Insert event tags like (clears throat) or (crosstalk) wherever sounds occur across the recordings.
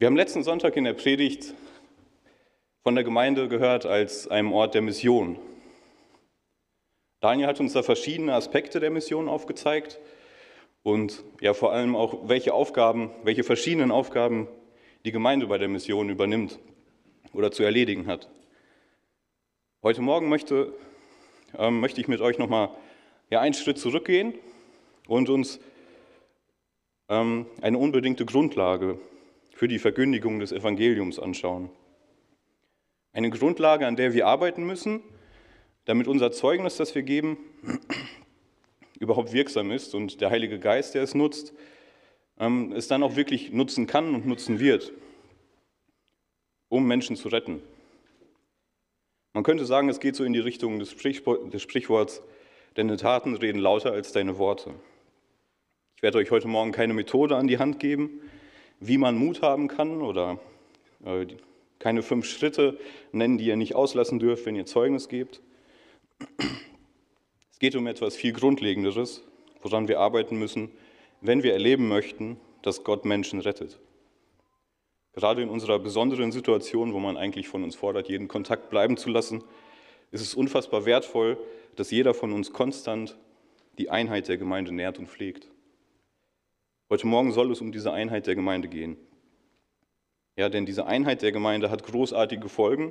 Wir haben letzten Sonntag in der Predigt von der Gemeinde gehört als einem Ort der Mission. Daniel hat uns da verschiedene Aspekte der Mission aufgezeigt und ja vor allem auch, welche Aufgaben, welche verschiedenen Aufgaben die Gemeinde bei der Mission übernimmt oder zu erledigen hat. Heute Morgen möchte, äh, möchte ich mit euch nochmal ja, einen Schritt zurückgehen und uns ähm, eine unbedingte Grundlage für die Verkündigung des Evangeliums anschauen. Eine Grundlage, an der wir arbeiten müssen, damit unser Zeugnis, das wir geben, (clears throat) überhaupt wirksam ist und der Heilige Geist, der es nutzt, ähm, es dann auch wirklich nutzen kann und nutzen wird, um Menschen zu retten. Man könnte sagen, es geht so in die Richtung des, Sprichworts, deine Taten reden lauter als deine Worte. Ich werde euch heute Morgen keine Methode an die Hand geben, wie man Mut haben kann oder äh, keine fünf Schritte nennen, die ihr nicht auslassen dürft, wenn ihr Zeugnis gebt. Es geht um etwas viel Grundlegenderes, woran wir arbeiten müssen, wenn wir erleben möchten, dass Gott Menschen rettet. Gerade in unserer besonderen Situation, wo man eigentlich von uns fordert, jeden Kontakt bleiben zu lassen, ist es unfassbar wertvoll, dass jeder von uns konstant die Einheit der Gemeinde nährt und pflegt. Heute Morgen soll es um diese Einheit der Gemeinde gehen. Ja, denn diese Einheit der Gemeinde hat großartige Folgen,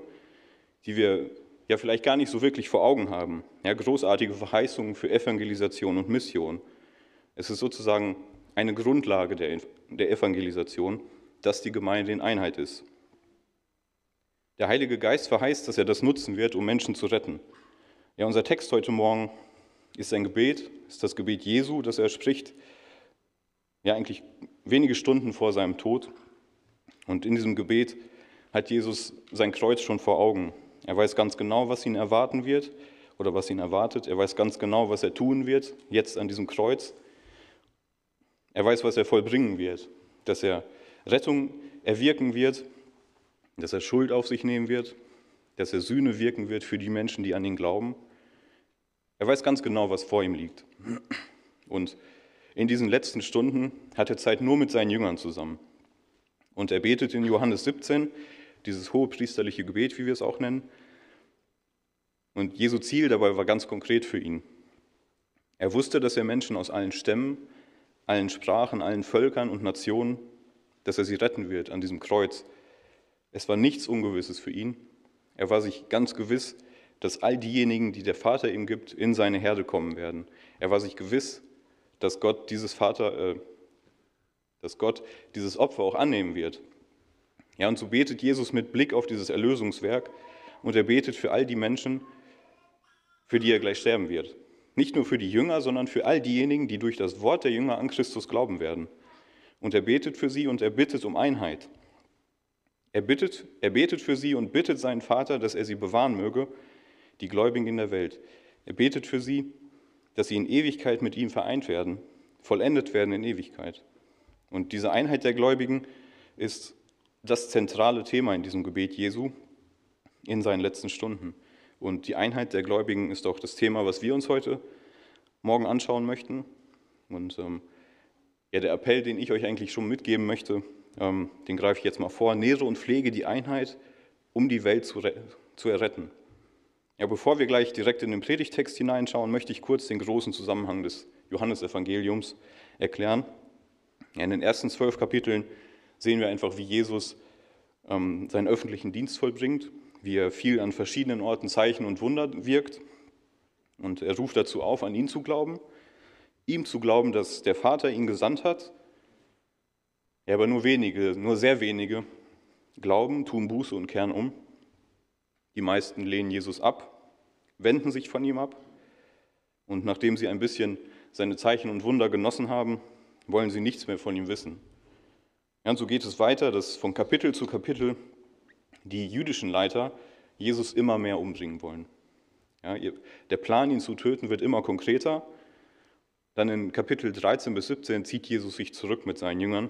die wir ja vielleicht gar nicht so wirklich vor Augen haben. Ja, großartige Verheißungen für Evangelisation und Mission. Es ist sozusagen eine Grundlage der, der Evangelisation, dass die Gemeinde in Einheit ist. Der Heilige Geist verheißt, dass er das nutzen wird, um Menschen zu retten. Ja, unser Text heute Morgen ist ein Gebet, ist das Gebet Jesu, das er spricht, ja eigentlich wenige Stunden vor seinem Tod. Und in diesem Gebet hat Jesus sein Kreuz schon vor Augen. Er weiß ganz genau, was ihn erwarten wird oder was ihn erwartet. Er weiß ganz genau, was er tun wird, jetzt an diesem Kreuz. Er weiß, was er vollbringen wird, dass er Rettung erwirken wird, dass er Schuld auf sich nehmen wird, dass er Sühne wirken wird für die Menschen, die an ihn glauben. Er weiß ganz genau, was vor ihm liegt. Und in diesen letzten Stunden hat er Zeit nur mit seinen Jüngern zusammen. Und er betet in Johannes 17, dieses hohe priesterliche Gebet, wie wir es auch nennen. Und Jesu Ziel dabei war ganz konkret für ihn. Er wusste, dass er Menschen aus allen Stämmen, allen Sprachen, allen Völkern und Nationen, dass er sie retten wird an diesem Kreuz. Es war nichts Ungewisses für ihn. Er war sich ganz gewiss, dass all diejenigen, die der Vater ihm gibt, in seine Herde kommen werden. Er war sich gewiss, dass Gott dieses Vater, äh, dass Gott dieses Opfer auch annehmen wird. Ja, und so betet Jesus mit Blick auf dieses Erlösungswerk und er betet für all die Menschen, für die er gleich sterben wird. Nicht nur für die Jünger, sondern für all diejenigen, die durch das Wort der Jünger an Christus glauben werden. Und er betet für sie und er bittet um Einheit. Er, bittet, er betet für sie und bittet seinen Vater, dass er sie bewahren möge, die Gläubigen in der Welt. Er betet für sie dass sie in Ewigkeit mit ihm vereint werden, vollendet werden in Ewigkeit. Und diese Einheit der Gläubigen ist das zentrale Thema in diesem Gebet Jesu in seinen letzten Stunden. Und die Einheit der Gläubigen ist auch das Thema, was wir uns heute Morgen anschauen möchten. Und ähm, ja, der Appell, den ich euch eigentlich schon mitgeben möchte, ähm, den greife ich jetzt mal vor. Nähere und pflege die Einheit, um die Welt zu, zu erretten. Ja, bevor wir gleich direkt in den Predigtext hineinschauen, möchte ich kurz den großen Zusammenhang des Johannesevangeliums erklären. In den ersten zwölf Kapiteln sehen wir einfach, wie Jesus ähm, seinen öffentlichen Dienst vollbringt, wie er viel an verschiedenen Orten Zeichen und Wunder wirkt. Und er ruft dazu auf, an ihn zu glauben, ihm zu glauben, dass der Vater ihn gesandt hat. Ja, aber nur wenige, nur sehr wenige glauben, tun Buße und kehren um. Die meisten lehnen Jesus ab, wenden sich von ihm ab und nachdem sie ein bisschen seine Zeichen und Wunder genossen haben, wollen sie nichts mehr von ihm wissen. Ja, und so geht es weiter, dass von Kapitel zu Kapitel die jüdischen Leiter Jesus immer mehr umbringen wollen. Ja, der Plan, ihn zu töten, wird immer konkreter. Dann in Kapitel 13 bis 17 zieht Jesus sich zurück mit seinen Jüngern,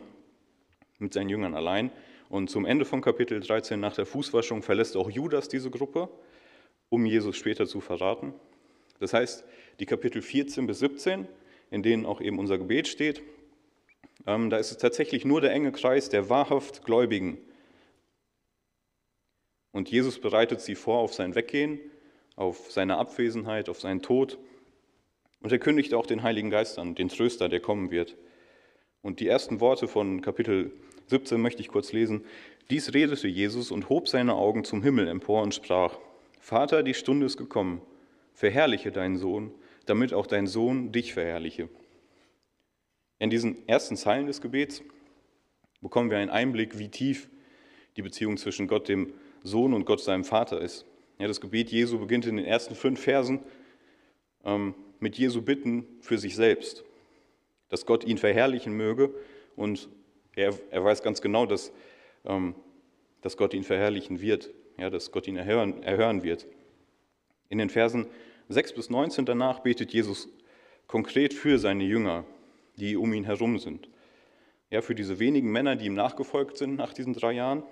mit seinen Jüngern allein und zum Ende von Kapitel 13 nach der Fußwaschung verlässt auch Judas diese Gruppe, um Jesus später zu verraten. Das heißt, die Kapitel 14 bis 17, in denen auch eben unser Gebet steht, ähm, da ist es tatsächlich nur der enge Kreis der wahrhaft Gläubigen. Und Jesus bereitet sie vor auf sein Weggehen, auf seine Abwesenheit, auf seinen Tod. Und er kündigt auch den Heiligen Geist an, den Tröster, der kommen wird. Und die ersten Worte von Kapitel 17 möchte ich kurz lesen. Dies redete Jesus und hob seine Augen zum Himmel empor und sprach, Vater, die Stunde ist gekommen, verherrliche deinen Sohn, damit auch dein Sohn dich verherrliche. In diesen ersten Zeilen des Gebets bekommen wir einen Einblick, wie tief die Beziehung zwischen Gott, dem Sohn, und Gott, seinem Vater ist. Ja, das Gebet Jesu beginnt in den ersten fünf Versen ähm, mit Jesu Bitten für sich selbst, dass Gott ihn verherrlichen möge und er, er weiß ganz genau, dass, ähm, dass Gott ihn verherrlichen wird, ja, dass Gott ihn erhören, erhören wird. In den Versen 6 bis 19 danach betet Jesus konkret für seine Jünger, die um ihn herum sind. Ja, für diese wenigen Männer, die ihm nachgefolgt sind nach diesen drei Jahren.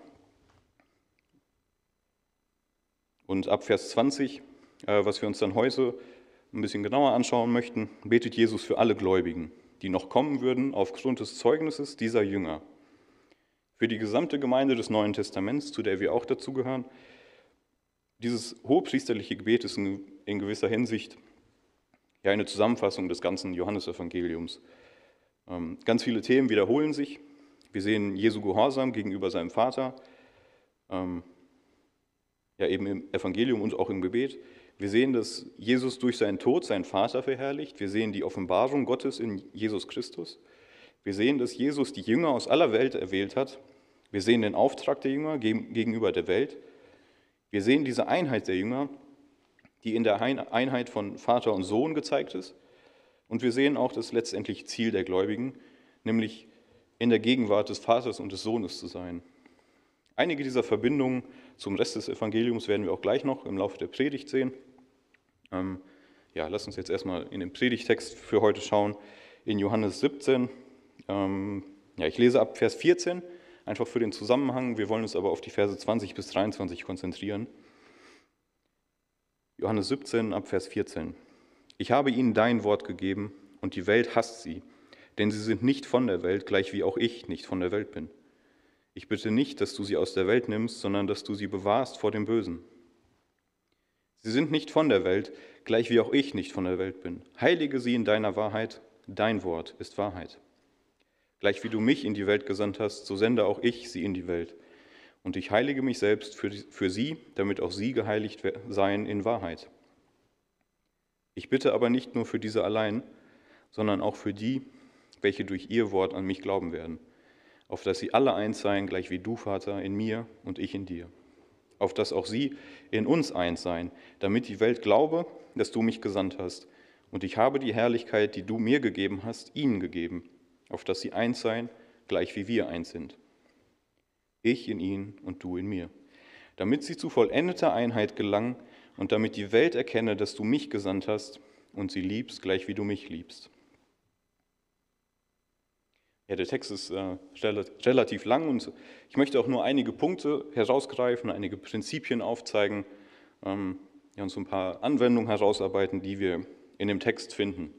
Und ab Vers 20, äh, was wir uns dann heute ein bisschen genauer anschauen möchten, betet Jesus für alle Gläubigen, die noch kommen würden aufgrund des Zeugnisses dieser Jünger. Für die gesamte Gemeinde des Neuen Testaments, zu der wir auch dazugehören, dieses hohepriesterliche Gebet ist in gewisser Hinsicht ja eine Zusammenfassung des ganzen Johannesevangeliums. Ähm, ganz viele Themen wiederholen sich. Wir sehen Jesu Gehorsam gegenüber seinem Vater, ähm, ja eben im Evangelium und auch im Gebet. Wir sehen, dass Jesus durch seinen Tod seinen Vater verherrlicht. Wir sehen die Offenbarung Gottes in Jesus Christus. Wir sehen, dass Jesus die Jünger aus aller Welt erwählt hat. Wir sehen den Auftrag der Jünger gegenüber der Welt. Wir sehen diese Einheit der Jünger, die in der Einheit von Vater und Sohn gezeigt ist. Und wir sehen auch das letztendliche Ziel der Gläubigen, nämlich in der Gegenwart des Vaters und des Sohnes zu sein. Einige dieser Verbindungen zum Rest des Evangeliums werden wir auch gleich noch im Laufe der Predigt sehen. Ähm, ja, lass uns jetzt erstmal in den Predigtext für heute schauen, in Johannes 17. Ähm, ja, ich lese ab Vers 14, einfach für den Zusammenhang. Wir wollen uns aber auf die Verse 20 bis 23 konzentrieren. Johannes 17 ab Vers 14. Ich habe ihnen dein Wort gegeben und die Welt hasst sie, denn sie sind nicht von der Welt, gleich wie auch ich nicht von der Welt bin. Ich bitte nicht, dass du sie aus der Welt nimmst, sondern dass du sie bewahrst vor dem Bösen. Sie sind nicht von der Welt, gleich wie auch ich nicht von der Welt bin. Heilige sie in deiner Wahrheit, dein Wort ist Wahrheit. Gleich wie du mich in die Welt gesandt hast, so sende auch ich sie in die Welt. Und ich heilige mich selbst für, für sie, damit auch sie geheiligt seien in Wahrheit. Ich bitte aber nicht nur für diese allein, sondern auch für die, welche durch ihr Wort an mich glauben werden, auf dass sie alle eins seien, gleich wie du, Vater, in mir und ich in dir, auf dass auch sie in uns eins seien, damit die Welt glaube, dass du mich gesandt hast. Und ich habe die Herrlichkeit, die du mir gegeben hast, ihnen gegeben, auf dass sie eins seien, gleich wie wir eins sind. Ich in ihnen und du in mir, damit sie zu vollendeter Einheit gelangen, und damit die Welt erkenne, dass du mich gesandt hast und sie liebst, gleich wie du mich liebst. Ja, der Text ist äh, relativ lang und ich möchte auch nur einige Punkte herausgreifen, einige Prinzipien aufzeigen ähm, ja, und so ein paar Anwendungen herausarbeiten, die wir in dem Text finden.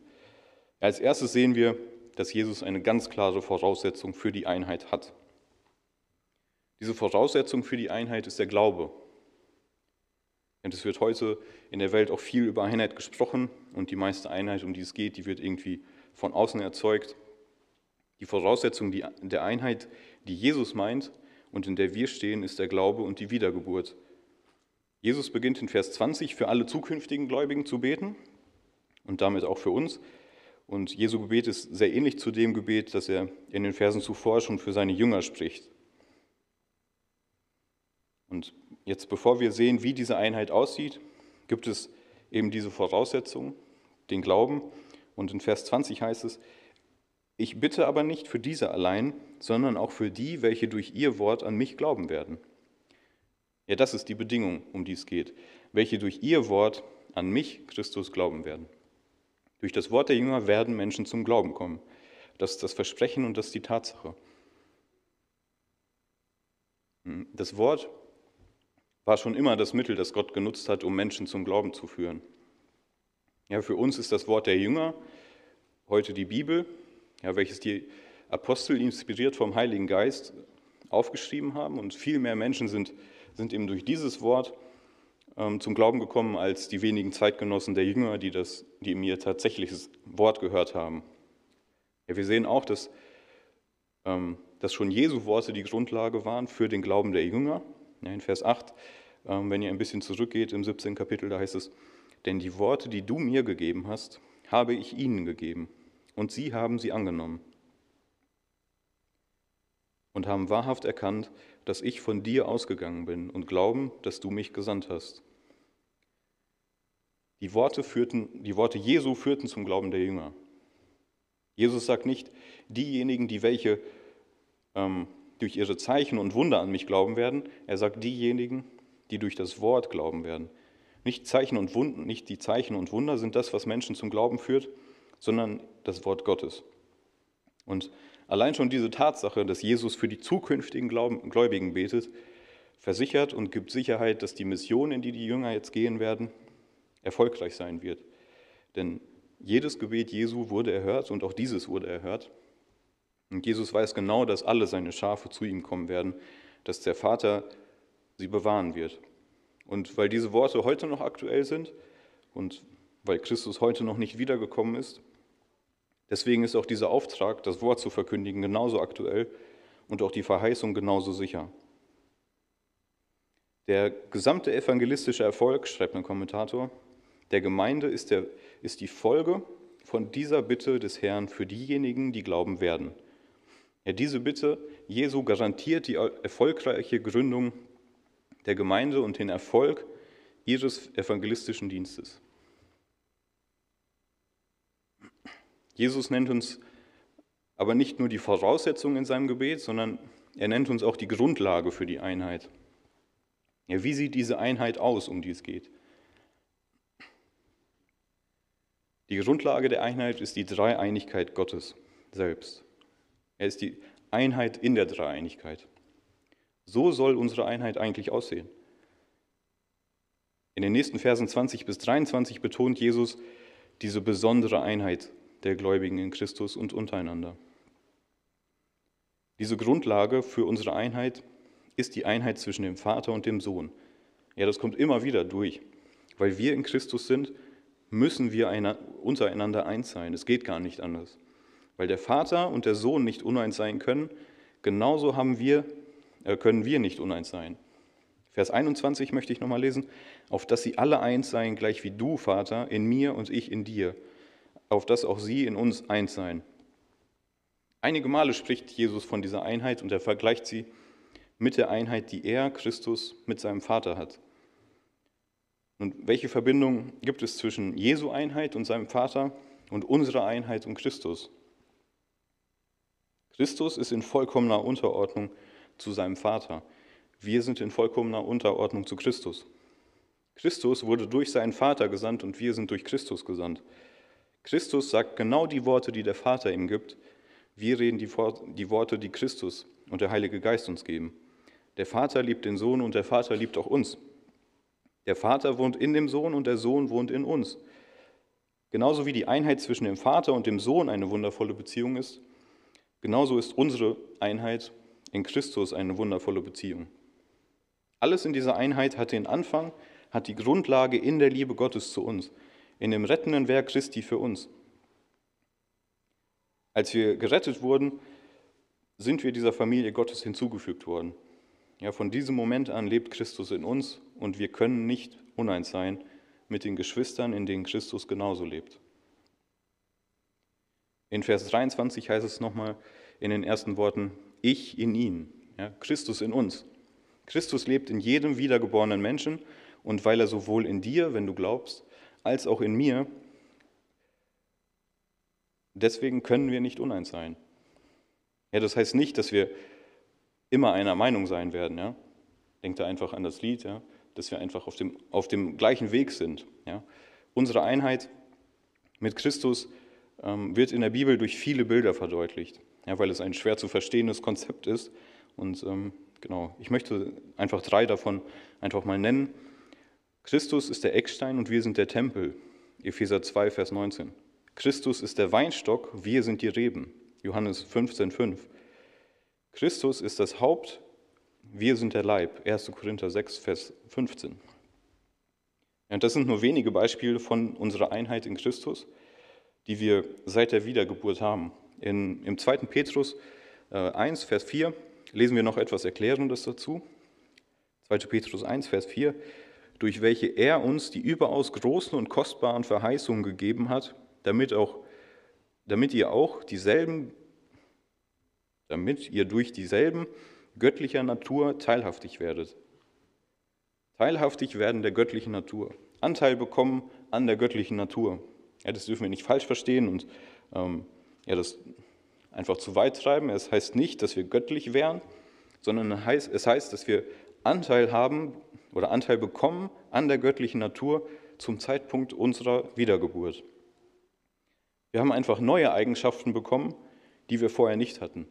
Als erstes sehen wir, dass Jesus eine ganz klare Voraussetzung für die Einheit hat. Diese Voraussetzung für die Einheit ist der Glaube. Und es wird heute in der Welt auch viel über Einheit gesprochen und die meiste Einheit, um die es geht, die wird irgendwie von außen erzeugt. Die Voraussetzung der Einheit, die Jesus meint und in der wir stehen, ist der Glaube und die Wiedergeburt. Jesus beginnt in Vers 20 für alle zukünftigen Gläubigen zu beten und damit auch für uns. Und Jesu Gebet ist sehr ähnlich zu dem Gebet, das er in den Versen zuvor schon für seine Jünger spricht. Und Jetzt, bevor wir sehen, wie diese Einheit aussieht, gibt es eben diese Voraussetzung, den Glauben. Und in Vers 20 heißt es, ich bitte aber nicht für diese allein, sondern auch für die, welche durch ihr Wort an mich glauben werden. Ja, das ist die Bedingung, um die es geht. Welche durch ihr Wort an mich, Christus, glauben werden. Durch das Wort der Jünger werden Menschen zum Glauben kommen. Das ist das Versprechen und das ist die Tatsache. Das Wort war schon immer das Mittel, das Gott genutzt hat, um Menschen zum Glauben zu führen. Ja, für uns ist das Wort der Jünger heute die Bibel, ja, welches die Apostel, inspiriert vom Heiligen Geist, aufgeschrieben haben. Und viel mehr Menschen sind, sind eben durch dieses Wort ähm, zum Glauben gekommen als die wenigen Zeitgenossen der Jünger, die, das, die mir tatsächliches Wort gehört haben. Ja, wir sehen auch, dass, ähm, dass schon Jesu Worte die Grundlage waren für den Glauben der Jünger. Ja, in Vers 8, ähm, wenn ihr ein bisschen zurückgeht im 17. Kapitel, da heißt es, denn die Worte, die du mir gegeben hast, habe ich ihnen gegeben, und sie haben sie angenommen und haben wahrhaft erkannt, dass ich von dir ausgegangen bin und glauben, dass du mich gesandt hast. Die Worte, führten, die Worte Jesu führten zum Glauben der Jünger. Jesus sagt nicht, diejenigen, die welche ähm, durch ihre Zeichen und Wunder an mich glauben werden. Er sagt diejenigen, die durch das Wort glauben werden. Nicht Zeichen und Wunden, nicht die Zeichen und Wunder sind das, was Menschen zum Glauben führt, sondern das Wort Gottes. Und allein schon diese Tatsache, dass Jesus für die zukünftigen Gläubigen betet, versichert und gibt Sicherheit, dass die Mission, in die die Jünger jetzt gehen werden, erfolgreich sein wird. Denn jedes Gebet Jesu wurde erhört und auch dieses wurde erhört. Und Jesus weiß genau, dass alle seine Schafe zu ihm kommen werden, dass der Vater sie bewahren wird. Und weil diese Worte heute noch aktuell sind und weil Christus heute noch nicht wiedergekommen ist, deswegen ist auch dieser Auftrag, das Wort zu verkündigen, genauso aktuell und auch die Verheißung genauso sicher. Der gesamte evangelistische Erfolg, schreibt ein Kommentator, der Gemeinde ist, der, ist die Folge von dieser Bitte des Herrn für diejenigen, die glauben werden. Ja, diese Bitte Jesu garantiert die erfolgreiche Gründung der Gemeinde und den Erfolg ihres evangelistischen Dienstes. Jesus nennt uns aber nicht nur die Voraussetzungen in seinem Gebet, sondern er nennt uns auch die Grundlage für die Einheit. Ja, wie sieht diese Einheit aus, um die es geht? Die Grundlage der Einheit ist die Dreieinigkeit Gottes selbst. Er ist die Einheit in der Dreieinigkeit. So soll unsere Einheit eigentlich aussehen. In den nächsten Versen 20 bis 23 betont Jesus diese besondere Einheit der Gläubigen in Christus und untereinander. Diese Grundlage für unsere Einheit ist die Einheit zwischen dem Vater und dem Sohn. Ja, das kommt immer wieder durch. Weil wir in Christus sind, müssen wir untereinander eins sein. Es geht gar nicht anders. Weil der Vater und der Sohn nicht uneins sein können, genauso haben wir, äh, können wir nicht uneins sein. Vers 21 möchte ich nochmal lesen. Auf dass sie alle eins seien, gleich wie du, Vater, in mir und ich in dir. Auf dass auch sie in uns eins seien. Einige Male spricht Jesus von dieser Einheit und er vergleicht sie mit der Einheit, die er, Christus, mit seinem Vater hat. Und welche Verbindung gibt es zwischen Jesu Einheit und seinem Vater und unserer Einheit und Christus? Christus ist in vollkommener Unterordnung zu seinem Vater. Wir sind in vollkommener Unterordnung zu Christus. Christus wurde durch seinen Vater gesandt und wir sind durch Christus gesandt. Christus sagt genau die Worte, die der Vater ihm gibt. Wir reden die Worte, die Christus und der Heilige Geist uns geben. Der Vater liebt den Sohn und der Vater liebt auch uns. Der Vater wohnt in dem Sohn und der Sohn wohnt in uns. Genauso wie die Einheit zwischen dem Vater und dem Sohn eine wundervolle Beziehung ist, genauso ist unsere Einheit in Christus eine wundervolle Beziehung. Alles in dieser Einheit hat den Anfang, hat die Grundlage in der Liebe Gottes zu uns, in dem rettenden Werk Christi für uns. Als wir gerettet wurden, sind wir dieser Familie Gottes hinzugefügt worden. Ja, von diesem Moment an lebt Christus in uns und wir können nicht uneins sein mit den Geschwistern, in denen Christus genauso lebt. In Vers 23 heißt es nochmal in den ersten Worten, ich in ihn, ja, Christus in uns. Christus lebt in jedem wiedergeborenen Menschen und weil er sowohl in dir, wenn du glaubst, als auch in mir, deswegen können wir nicht uneins sein. Ja, das heißt nicht, dass wir immer einer Meinung sein werden. Ja? Denkt da einfach an das Lied, ja? dass wir einfach auf dem, auf dem gleichen Weg sind. Ja? Unsere Einheit mit Christus ähm, wird in der Bibel durch viele Bilder verdeutlicht, ja, weil es ein schwer zu verstehendes Konzept ist. Und ähm, genau, ich möchte einfach drei davon einfach mal nennen. Christus ist der Eckstein und wir sind der Tempel. Epheser 2, Vers 19. Christus ist der Weinstock, wir sind die Reben. Johannes 15,5. Christus ist das Haupt, wir sind der Leib. 1. Korinther 6, Vers 15. Ja, das sind nur wenige Beispiele von unserer Einheit in Christus, die wir seit der Wiedergeburt haben. In, Im 2. Petrus äh, 1, Vers 4 lesen wir noch etwas Erklärendes dazu. 2. Petrus 1, Vers 4, durch welche er uns die überaus großen und kostbaren Verheißungen gegeben hat, damit, auch, damit ihr auch dieselben, damit ihr durch dieselben göttlicher Natur teilhaftig werdet. Teilhaftig werden der göttlichen Natur. Anteil bekommen an der göttlichen Natur. Ja, das dürfen wir nicht falsch verstehen und ähm, ja, das einfach zu weit treiben. Es heißt nicht, dass wir göttlich wären, sondern es heißt, dass wir Anteil haben oder Anteil bekommen an der göttlichen Natur zum Zeitpunkt unserer Wiedergeburt. Wir haben einfach neue Eigenschaften bekommen, die wir vorher nicht hatten.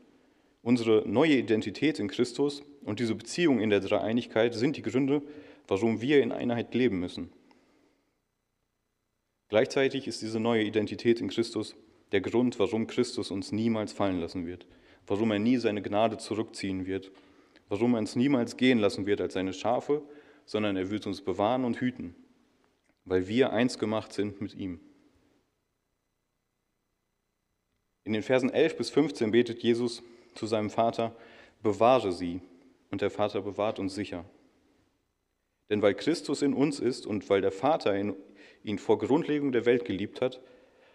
Unsere neue Identität in Christus und diese Beziehung in der Dreieinigkeit sind die Gründe, warum wir in Einheit leben müssen. Gleichzeitig ist diese neue Identität in Christus der Grund, warum Christus uns niemals fallen lassen wird, warum er nie seine Gnade zurückziehen wird, warum er uns niemals gehen lassen wird als seine Schafe, sondern er wird uns bewahren und hüten, weil wir eins gemacht sind mit ihm. In den Versen 11 bis 15 betet Jesus zu seinem Vater, bewahre sie, und der Vater bewahrt uns sicher. Denn weil Christus in uns ist und weil der Vater ihn vor Grundlegung der Welt geliebt hat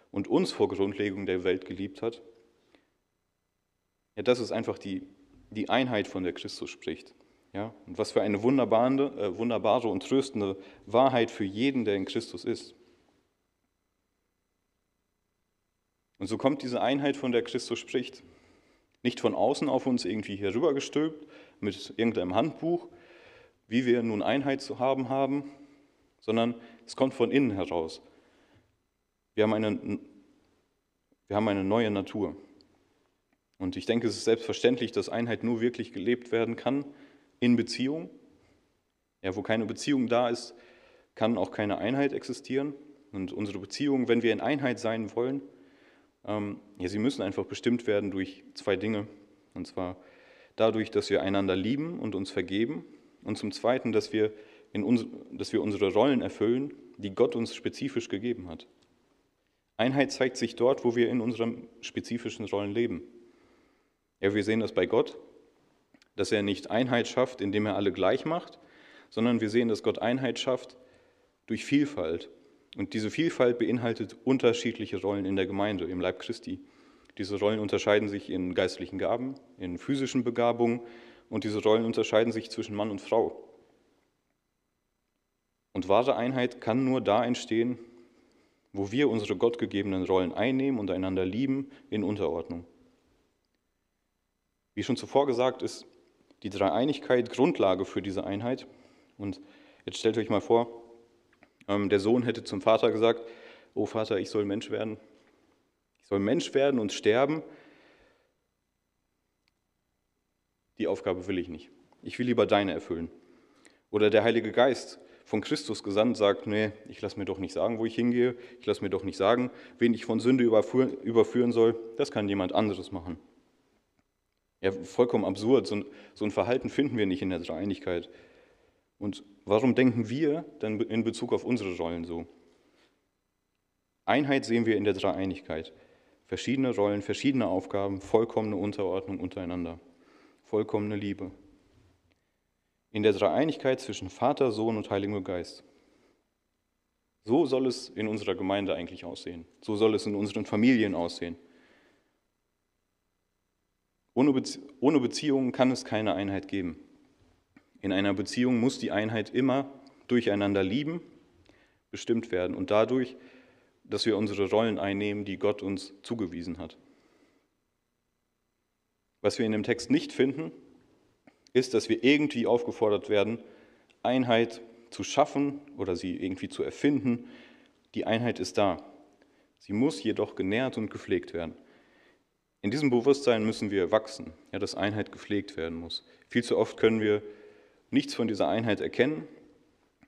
und uns vor Grundlegung der Welt geliebt hat, ja, das ist einfach die, die Einheit, von der Christus spricht. Ja, und was für eine wunderbare, äh, wunderbare und tröstende Wahrheit für jeden, der in Christus ist. Und so kommt diese Einheit, von der Christus spricht, nicht von außen auf uns irgendwie hier rübergestülpt mit irgendeinem Handbuch, wie wir nun Einheit zu haben haben, sondern es kommt von innen heraus. Wir haben eine, wir haben eine neue Natur. Und ich denke, es ist selbstverständlich, dass Einheit nur wirklich gelebt werden kann in Beziehung. Ja, wo keine Beziehung da ist, kann auch keine Einheit existieren. Und unsere Beziehungen, wenn wir in Einheit sein wollen, ähm, ja, sie müssen einfach bestimmt werden durch zwei Dinge. Und zwar dadurch, dass wir einander lieben und uns vergeben. Und zum Zweiten, dass wir, in uns, dass wir unsere Rollen erfüllen, die Gott uns spezifisch gegeben hat. Einheit zeigt sich dort, wo wir in unseren spezifischen Rollen leben. Ja, wir sehen das bei Gott, dass er nicht Einheit schafft, indem er alle gleich macht, sondern wir sehen, dass Gott Einheit schafft durch Vielfalt. Und diese Vielfalt beinhaltet unterschiedliche Rollen in der Gemeinde, im Leib Christi. Diese Rollen unterscheiden sich in geistlichen Gaben, in physischen Begabungen und diese Rollen unterscheiden sich zwischen Mann und Frau. Und wahre Einheit kann nur da entstehen, wo wir unsere gottgegebenen Rollen einnehmen und einander lieben in Unterordnung. Wie schon zuvor gesagt, ist die Dreieinigkeit Grundlage für diese Einheit. Und jetzt stellt euch mal vor, ähm, der Sohn hätte zum Vater gesagt, oh Vater, ich soll Mensch werden. Ich soll Mensch werden und sterben. Die Aufgabe will ich nicht. Ich will lieber deine erfüllen. Oder der Heilige Geist von Christus gesandt sagt, nee, ich lasse mir doch nicht sagen, wo ich hingehe. Ich lasse mir doch nicht sagen, wen ich von Sünde überführen soll. Das kann jemand anderes machen. Ja, vollkommen absurd. So ein, so ein Verhalten finden wir nicht in der Dreieinigkeit. Und warum denken wir dann in Bezug auf unsere Rollen so? Einheit sehen wir in der Dreieinigkeit. Verschiedene Rollen, verschiedene Aufgaben, vollkommene Unterordnung untereinander, vollkommene Liebe. In der Dreieinigkeit zwischen Vater, Sohn und Heiliger Geist. So soll es in unserer Gemeinde eigentlich aussehen. So soll es in unseren Familien aussehen. Ohne, Bezie ohne Beziehungen kann es keine Einheit geben. In einer Beziehung muss die Einheit immer durcheinander lieben, bestimmt werden und dadurch, dass wir unsere Rollen einnehmen, die Gott uns zugewiesen hat. Was wir in dem Text nicht finden, ist, dass wir irgendwie aufgefordert werden, Einheit zu schaffen oder sie irgendwie zu erfinden. Die Einheit ist da. Sie muss jedoch genährt und gepflegt werden. In diesem Bewusstsein müssen wir wachsen, ja, dass Einheit gepflegt werden muss. Viel zu oft können wir nichts von dieser Einheit erkennen,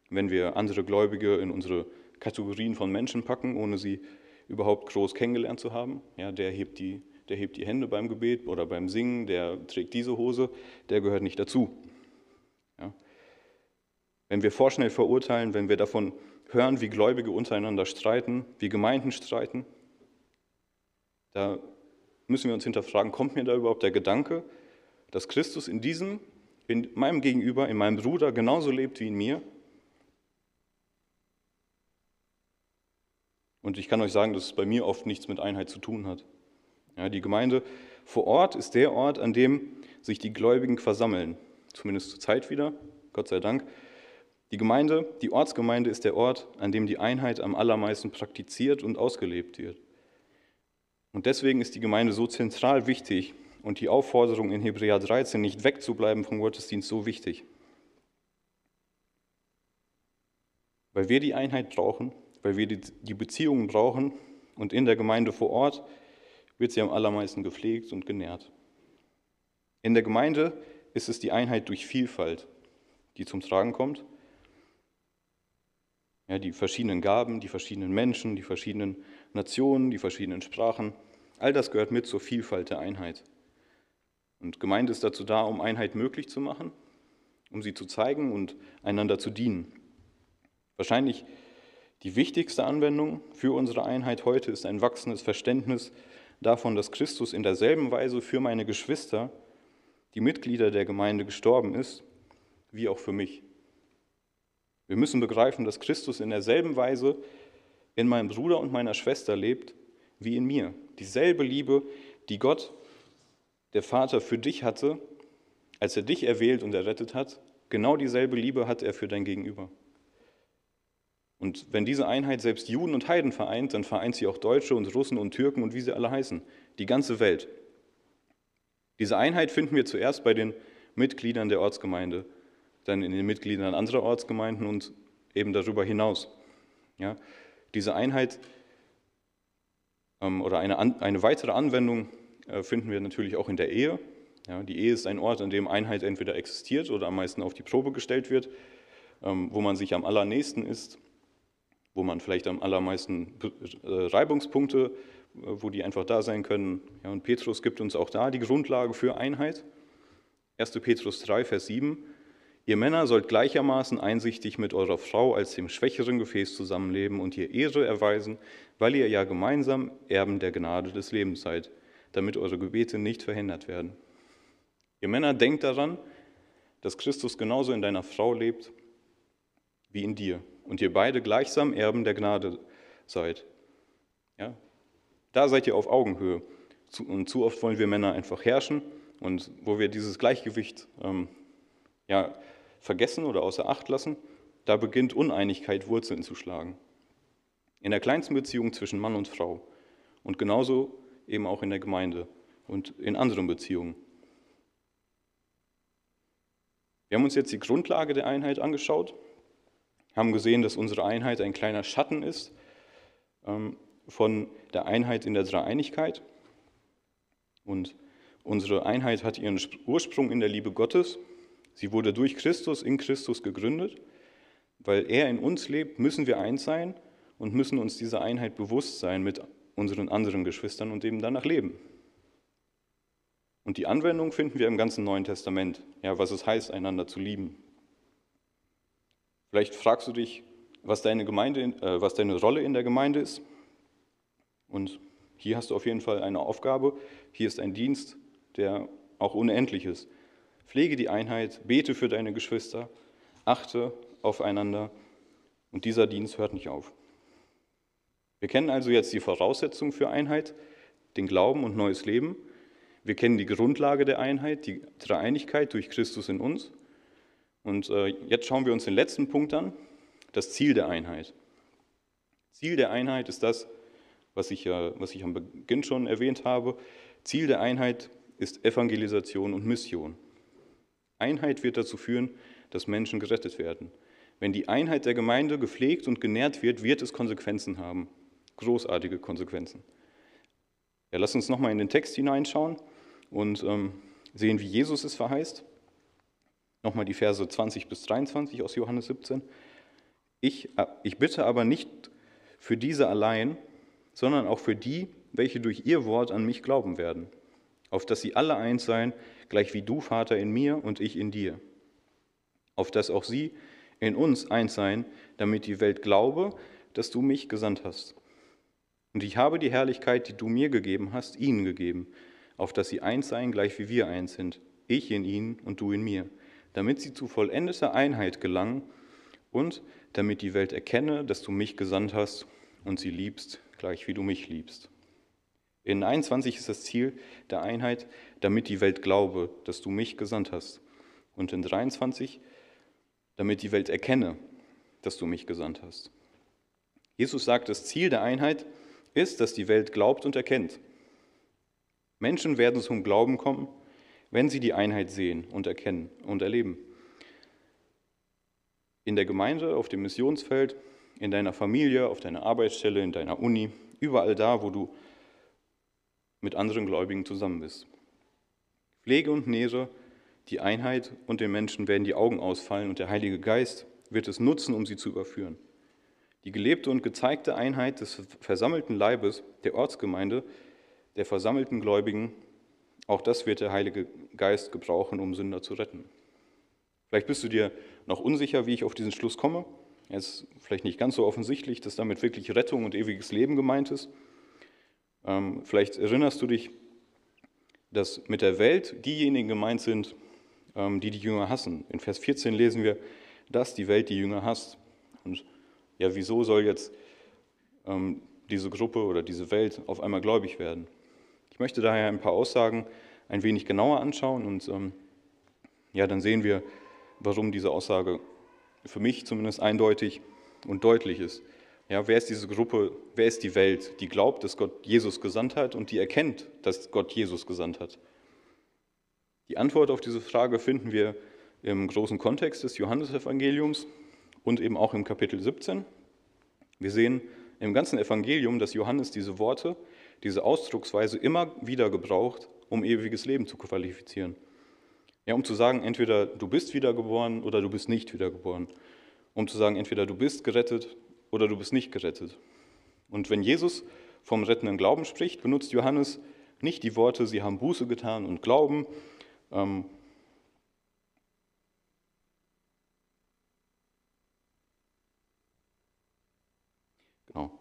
wenn wir andere Gläubige in unsere Kategorien von Menschen packen, ohne sie überhaupt groß kennengelernt zu haben. Ja, der hebt die der hebt die Hände beim Gebet oder beim Singen, der trägt diese Hose, der gehört nicht dazu. Ja? Wenn wir vorschnell verurteilen, wenn wir davon hören, wie Gläubige untereinander streiten, wie Gemeinden streiten, da müssen wir uns hinterfragen, kommt mir da überhaupt der Gedanke, dass Christus in diesem, in meinem Gegenüber, in meinem Bruder genauso lebt wie in mir? Und ich kann euch sagen, dass es bei mir oft nichts mit Einheit zu tun hat. Ja, die Gemeinde vor Ort ist der Ort, an dem sich die Gläubigen versammeln. Zumindest zur Zeit wieder, Gott sei Dank. Die Gemeinde, die Ortsgemeinde ist der Ort, an dem die Einheit am allermeisten praktiziert und ausgelebt wird. Und deswegen ist die Gemeinde so zentral wichtig und die Aufforderung in Hebräer 13, nicht wegzubleiben vom Gottesdienst, so wichtig. Weil wir die Einheit brauchen, weil wir die Beziehungen brauchen und in der Gemeinde vor Ort wird sie am allermeisten gepflegt und genährt. In der Gemeinde ist es die Einheit durch Vielfalt, die zum Tragen kommt. Ja, die verschiedenen Gaben, die verschiedenen Menschen, die verschiedenen Nationen, die verschiedenen Sprachen, all das gehört mit zur Vielfalt der Einheit. Und Gemeinde ist dazu da, um Einheit möglich zu machen, um sie zu zeigen und einander zu dienen. Wahrscheinlich die wichtigste Anwendung für unsere Einheit heute ist ein wachsendes Verständnis davon, dass Christus in derselben Weise für meine Geschwister, die Mitglieder der Gemeinde, gestorben ist, wie auch für mich. Wir müssen begreifen, dass Christus in derselben Weise in meinem Bruder und meiner Schwester lebt, wie in mir. Dieselbe Liebe, die Gott, der Vater, für dich hatte, als er dich erwählt und errettet hat, genau dieselbe Liebe hat er für dein Gegenüber. Und wenn diese Einheit selbst Juden und Heiden vereint, dann vereint sie auch Deutsche und Russen und Türken und wie sie alle heißen, die ganze Welt. Diese Einheit finden wir zuerst bei den Mitgliedern der Ortsgemeinde, dann in den Mitgliedern anderer Ortsgemeinden und eben darüber hinaus. Ja, diese Einheit oder eine, eine weitere Anwendung äh, finden wir natürlich auch in der Ehe. Ja, die Ehe ist ein Ort, an dem Einheit entweder existiert oder am meisten auf die Probe gestellt wird, ähm, wo man sich am allernächsten ist wo man vielleicht am allermeisten äh, Reibungspunkte, äh, wo die einfach da sein können. Ja, und Petrus gibt uns auch da die Grundlage für Einheit. 1. Petrus 3, Vers 7. Ihr Männer sollt gleichermaßen einsichtig mit eurer Frau als dem schwächeren Gefäß zusammenleben und ihr Ehre erweisen, weil ihr ja gemeinsam Erben der Gnade des Lebens seid, damit eure Gebete nicht verhindert werden. Ihr Männer denkt daran, dass Christus genauso in deiner Frau lebt wie in dir und ihr beide gleichsam Erben der Gnade seid. Ja? Da seid ihr auf Augenhöhe. Und zu oft wollen wir Männer einfach herrschen und wo wir dieses Gleichgewicht ähm, ja, vergessen oder außer Acht lassen, da beginnt Uneinigkeit Wurzeln zu schlagen. In der kleinsten Beziehung zwischen Mann und Frau und genauso eben auch in der Gemeinde und in anderen Beziehungen. Wir haben uns jetzt die Grundlage der Einheit angeschaut haben gesehen, dass unsere Einheit ein kleiner Schatten ist ähm, von der Einheit in der Dreieinigkeit. Und unsere Einheit hat ihren Ursprung in der Liebe Gottes. Sie wurde durch Christus in Christus gegründet. Weil er in uns lebt, müssen wir eins sein und müssen uns dieser Einheit bewusst sein mit unseren anderen Geschwistern und eben danach leben. Und die Anwendung finden wir im ganzen Neuen Testament, ja, was es heißt, einander zu lieben. Vielleicht fragst du dich, was deine, Gemeinde, äh, was deine Rolle in der Gemeinde ist. Und hier hast du auf jeden Fall eine Aufgabe. Hier ist ein Dienst, der auch unendlich ist. Pflege die Einheit, bete für deine Geschwister, achte aufeinander und dieser Dienst hört nicht auf. Wir kennen also jetzt die Voraussetzungen für Einheit, den Glauben und neues Leben. Wir kennen die Grundlage der Einheit, die Dreieinigkeit durch Christus in uns. Und äh, jetzt schauen wir uns den letzten Punkt an, das Ziel der Einheit. Ziel der Einheit ist das, was ich, was ich am Beginn schon erwähnt habe. Ziel der Einheit ist Evangelisation und Mission. Einheit wird dazu führen, dass Menschen gerettet werden. Wenn die Einheit der Gemeinde gepflegt und genährt wird, wird es Konsequenzen haben. Großartige Konsequenzen. Ja, lass uns nochmal in den Text hineinschauen und ähm, sehen, wie Jesus es verheißt. Nochmal die Verse 20 bis 23 aus Johannes 17. Ich, ich bitte aber nicht für diese allein, sondern auch für die, welche durch ihr Wort an mich glauben werden, auf dass sie alle eins seien, gleich wie du, Vater, in mir und ich in dir, auf dass auch sie in uns eins seien, damit die Welt glaube, dass du mich gesandt hast. Und ich habe die Herrlichkeit, die du mir gegeben hast, ihnen gegeben, auf dass sie eins seien, gleich wie wir eins sind, ich in ihnen und du in mir, damit sie zu vollendeter Einheit gelangen und damit die Welt erkenne, dass du mich gesandt hast und sie liebst, gleich wie du mich liebst. In 21 ist das Ziel der Einheit, damit die Welt glaube, dass du mich gesandt hast. Und in 23, damit die Welt erkenne, dass du mich gesandt hast. Jesus sagt, das Ziel der Einheit ist, dass die Welt glaubt und erkennt. Menschen werden zum Glauben kommen, wenn sie die Einheit sehen und erkennen und erleben. In der Gemeinde, auf dem Missionsfeld, in deiner Familie, auf deiner Arbeitsstelle, in deiner Uni, überall da, wo du mit anderen Gläubigen zusammen bist. Pflege und nähere die Einheit und den Menschen werden die Augen ausfallen und der Heilige Geist wird es nutzen, um sie zu überführen. Die gelebte und gezeigte Einheit des versammelten Leibes, der Ortsgemeinde, der versammelten Gläubigen, auch das wird der Heilige Geist gebrauchen, um Sünder zu retten. Vielleicht bist du dir noch unsicher, wie ich auf diesen Schluss komme. Es ist vielleicht nicht ganz so offensichtlich, dass damit wirklich Rettung und ewiges Leben gemeint ist. Ähm, vielleicht erinnerst du dich, dass mit der Welt diejenigen gemeint sind, ähm, die die Jünger hassen. In Vers 14 lesen wir, dass die Welt die Jünger hasst. Und ja, wieso soll jetzt ähm, diese Gruppe oder diese Welt auf einmal gläubig werden? Ich möchte daher ein paar Aussagen ein wenig genauer anschauen und ähm, ja, dann sehen wir, warum diese Aussage für mich zumindest eindeutig und deutlich ist. Ja, wer ist diese Gruppe, wer ist die Welt, die glaubt, dass Gott Jesus gesandt hat und die erkennt, dass Gott Jesus gesandt hat? Die Antwort auf diese Frage finden wir im großen Kontext des Johannesevangeliums und eben auch im Kapitel 17. Wir sehen im ganzen Evangelium, dass Johannes diese Worte, diese Ausdrucksweise immer wieder gebraucht, um ewiges Leben zu qualifizieren. Ja, um zu sagen, entweder du bist wiedergeboren oder du bist nicht wiedergeboren. Um zu sagen, entweder du bist gerettet oder du bist nicht gerettet. Und wenn Jesus vom rettenden Glauben spricht, benutzt Johannes nicht die Worte, sie haben Buße getan und glauben, ähm, genau.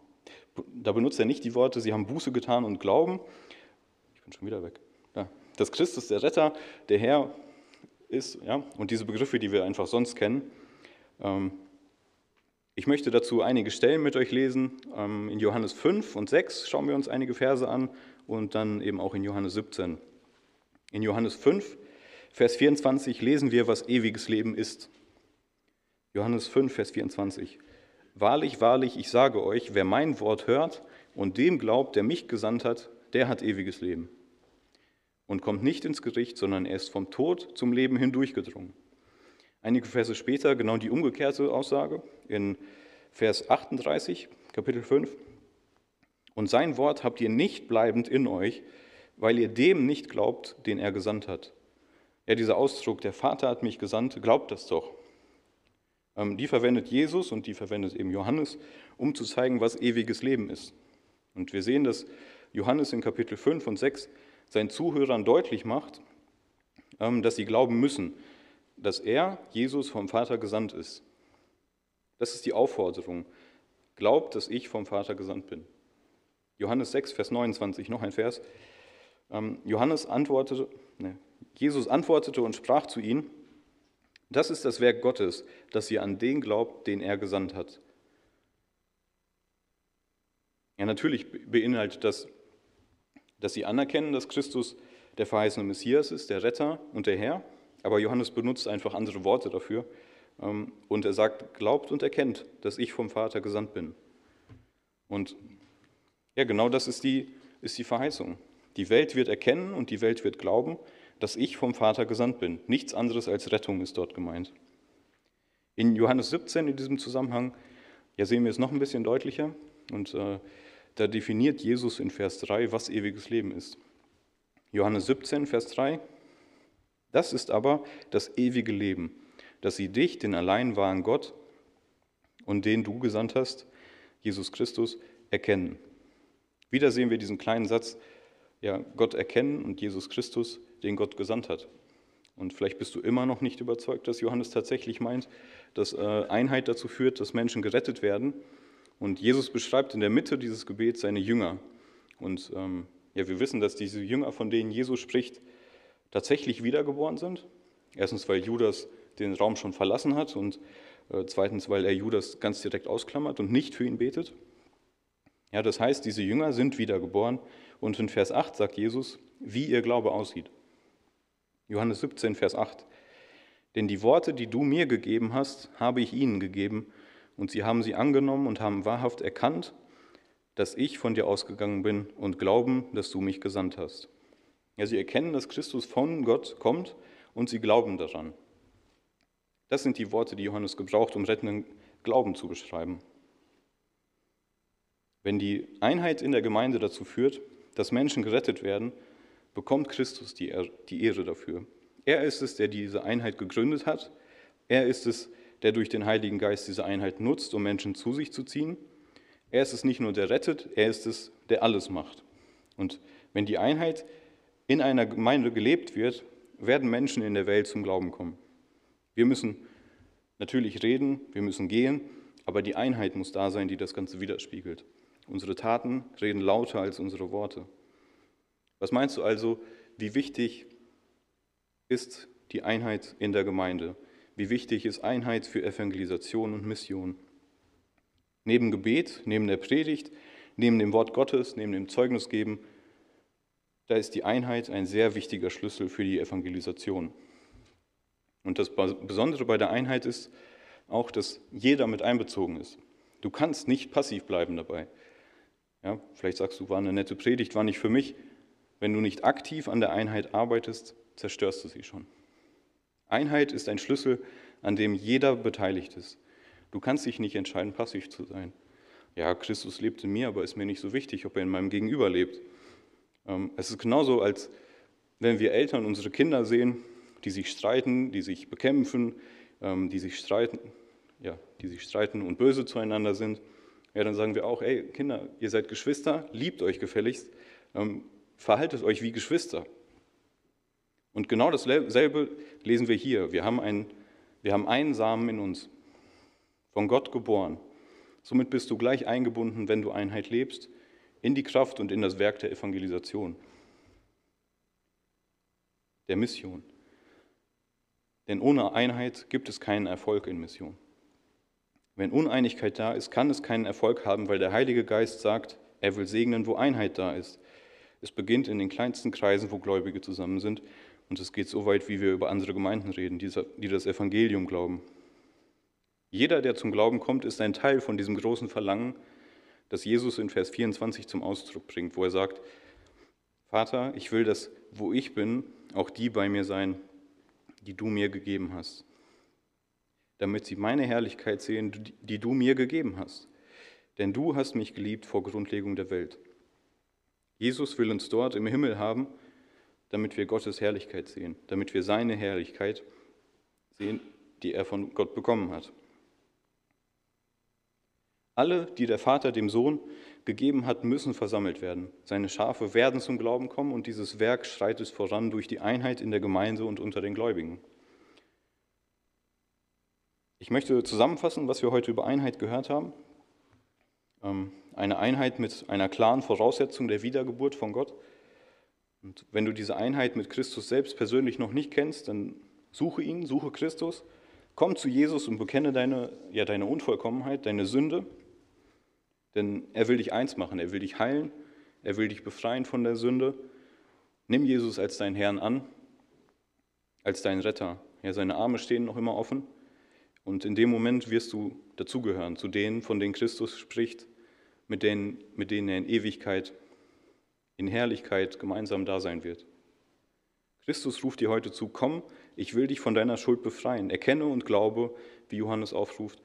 Da benutzt er nicht die Worte, sie haben Buße getan und glauben. Ich bin schon wieder weg. Ja. Dass Christus der Retter, der Herr ist, ja, und diese Begriffe, die wir einfach sonst kennen. Ähm, ich möchte dazu einige Stellen mit euch lesen. Ähm, in Johannes 5 und 6 schauen wir uns einige Verse an und dann eben auch in Johannes 17. In Johannes 5, Vers 24 lesen wir, was ewiges Leben ist. Johannes 5, Vers 24. Wahrlich, wahrlich, ich sage euch, wer mein Wort hört und dem glaubt, der mich gesandt hat, der hat ewiges Leben und kommt nicht ins Gericht, sondern er ist vom Tod zum Leben hindurchgedrungen. Einige Verse später genau die umgekehrte Aussage in Vers 38, Kapitel 5. Und sein Wort habt ihr nicht bleibend in euch, weil ihr dem nicht glaubt, den er gesandt hat. Ja, dieser Ausdruck, der Vater hat mich gesandt, glaubt das doch. Ähm, die verwendet Jesus und die verwendet eben Johannes, um zu zeigen, was ewiges Leben ist. Und wir sehen, dass Johannes in Kapitel 5 und 6 seinen Zuhörern deutlich macht, ähm, dass sie glauben müssen, dass er, Jesus, vom Vater gesandt ist. Das ist die Aufforderung. Glaubt, dass ich vom Vater gesandt bin. Johannes 6, Vers 29, noch ein Vers. Ähm, Johannes antwortete, ne, Jesus antwortete und sprach zu ihnen, das ist das Werk Gottes, dass ihr an den glaubt, den er gesandt hat. Ja, natürlich beinhaltet das, dass sie anerkennen, dass Christus der verheißene Messias ist, der Retter und der Herr, aber Johannes benutzt einfach andere Worte dafür ähm, und er sagt, glaubt und erkennt, dass ich vom Vater gesandt bin. Und ja, genau das ist die, ist die Verheißung. Die Welt wird erkennen und die Welt wird glauben, dass ich vom Vater gesandt bin. Nichts anderes als Rettung ist dort gemeint. In Johannes 17 in diesem Zusammenhang, ja sehen wir es noch ein bisschen deutlicher und äh, da definiert Jesus in Vers 3, was ewiges Leben ist. Johannes 17, Vers 3, das ist aber das ewige Leben, dass sie dich, den allein wahren Gott und den du gesandt hast, Jesus Christus, erkennen Wieder sehen wir diesen kleinen Satz, ja, Gott erkennen und Jesus Christus, den Gott gesandt hat. Und vielleicht bist du immer noch nicht überzeugt, dass Johannes tatsächlich meint, dass äh, Einheit dazu führt, dass Menschen gerettet werden. Und Jesus beschreibt in der Mitte dieses Gebets seine Jünger. Und ähm, ja, wir wissen, dass diese Jünger, von denen Jesus spricht, tatsächlich wiedergeboren sind. Erstens, weil Judas den Raum schon verlassen hat und äh, zweitens, weil er Judas ganz direkt ausklammert und nicht für ihn betet. Ja, das heißt, diese Jünger sind wiedergeboren und in Vers 8 sagt Jesus, wie ihr Glaube aussieht. Johannes 17, Vers 8. Denn die Worte, die du mir gegeben hast, habe ich ihnen gegeben, und sie haben sie angenommen und haben wahrhaft erkannt, dass ich von dir ausgegangen bin und glauben, dass du mich gesandt hast. Ja, sie erkennen, dass Christus von Gott kommt und sie glauben daran. Das sind die Worte, die Johannes gebraucht, um rettenden Glauben zu beschreiben. Wenn die Einheit in der Gemeinde dazu führt, dass Menschen gerettet werden, bekommt Christus die Ehre dafür. Er ist es, der diese Einheit gegründet hat. Er ist es, der durch den Heiligen Geist diese Einheit nutzt, um Menschen zu sich zu ziehen. Er ist es nicht nur, der rettet, er ist es, der alles macht. Und wenn die Einheit in einer Gemeinde gelebt wird, werden Menschen in der Welt zum Glauben kommen. Wir müssen natürlich reden, wir müssen gehen, aber die Einheit muss da sein, die das Ganze widerspiegelt. Unsere Taten reden lauter als unsere Worte. Was meinst du also, wie wichtig ist die Einheit in der Gemeinde? Wie wichtig ist Einheit für Evangelisation und Mission? Neben Gebet, neben der Predigt, neben dem Wort Gottes, neben dem Zeugnisgeben, da ist die Einheit ein sehr wichtiger Schlüssel für die Evangelisation. Und das Besondere bei der Einheit ist auch, dass jeder mit einbezogen ist. Du kannst nicht passiv bleiben dabei. Ja, vielleicht sagst du, war eine nette Predigt, war nicht für mich. Wenn du nicht aktiv an der Einheit arbeitest, zerstörst du sie schon. Einheit ist ein Schlüssel, an dem jeder beteiligt ist. Du kannst dich nicht entscheiden, passiv zu sein. Ja, Christus lebt in mir, aber ist mir nicht so wichtig, ob er in meinem Gegenüber lebt. Ähm, es ist genauso, als wenn wir Eltern unsere Kinder sehen, die sich streiten, die sich bekämpfen, ähm, die sich streiten, ja, die sich streiten und böse zueinander sind. Ja, dann sagen wir auch, ey Kinder, ihr seid Geschwister, liebt euch gefälligst, ähm, verhaltet euch wie Geschwister. Und genau dasselbe lesen wir hier. Wir haben, einen, wir haben einen Samen in uns, von Gott geboren. Somit bist du gleich eingebunden, wenn du Einheit lebst, in die Kraft und in das Werk der Evangelisation, der Mission. Denn ohne Einheit gibt es keinen Erfolg in Mission. Wenn Uneinigkeit da ist, kann es keinen Erfolg haben, weil der Heilige Geist sagt, er will segnen, wo Einheit da ist. Es beginnt in den kleinsten Kreisen, wo Gläubige zusammen sind. Und es geht so weit, wie wir über andere Gemeinden reden, die das Evangelium glauben. Jeder, der zum Glauben kommt, ist ein Teil von diesem großen Verlangen, das Jesus in Vers 24 zum Ausdruck bringt, wo er sagt, Vater, ich will, dass wo ich bin, auch die bei mir sein, die du mir gegeben hast, damit sie meine Herrlichkeit sehen, die du mir gegeben hast. Denn du hast mich geliebt vor Grundlegung der Welt. Jesus will uns dort im Himmel haben, damit wir Gottes Herrlichkeit sehen, damit wir seine Herrlichkeit sehen, die er von Gott bekommen hat. Alle, die der Vater dem Sohn gegeben hat, müssen versammelt werden. Seine Schafe werden zum Glauben kommen und dieses Werk schreitet voran durch die Einheit in der Gemeinde und unter den Gläubigen. Ich möchte zusammenfassen, was wir heute über Einheit gehört haben. Ähm, eine Einheit mit einer klaren Voraussetzung der Wiedergeburt von Gott. Und wenn du diese Einheit mit Christus selbst persönlich noch nicht kennst, dann suche ihn, suche Christus, komm zu Jesus und bekenne deine, ja, deine Unvollkommenheit, deine Sünde. Denn er will dich eins machen, er will dich heilen, er will dich befreien von der Sünde. Nimm Jesus als deinen Herrn an, als deinen Retter. Ja, seine Arme stehen noch immer offen. Und in dem Moment wirst du dazugehören, zu denen, von denen Christus spricht, mit denen, mit denen er in Ewigkeit, in Herrlichkeit gemeinsam da sein wird. Christus ruft dir heute zu, komm, ich will dich von deiner Schuld befreien. Erkenne und glaube, wie Johannes aufruft,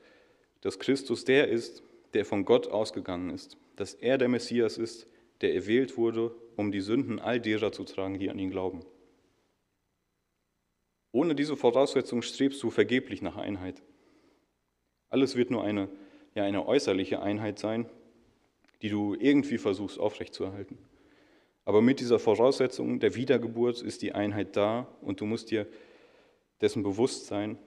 dass Christus der ist, der von Gott ausgegangen ist, dass er der Messias ist, der erwählt wurde, um die Sünden all derer zu tragen, die an ihn glauben. Ohne diese Voraussetzung strebst du vergeblich nach Einheit. Alles wird nur eine, ja, eine äußerliche Einheit sein, die du irgendwie versuchst aufrechtzuerhalten. Aber mit dieser Voraussetzung der Wiedergeburt ist die Einheit da und du musst dir dessen bewusst sein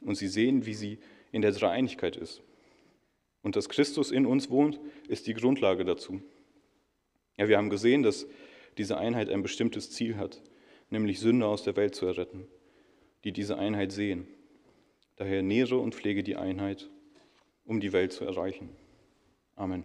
und sie sehen, wie sie in der Dreieinigkeit ist. Und dass Christus in uns wohnt, ist die Grundlage dazu. Ja, wir haben gesehen, dass diese Einheit ein bestimmtes Ziel hat, nämlich Sünder aus der Welt zu erretten, die diese Einheit sehen. Daher nähre und pflege die Einheit, um die Welt zu erreichen. Amen.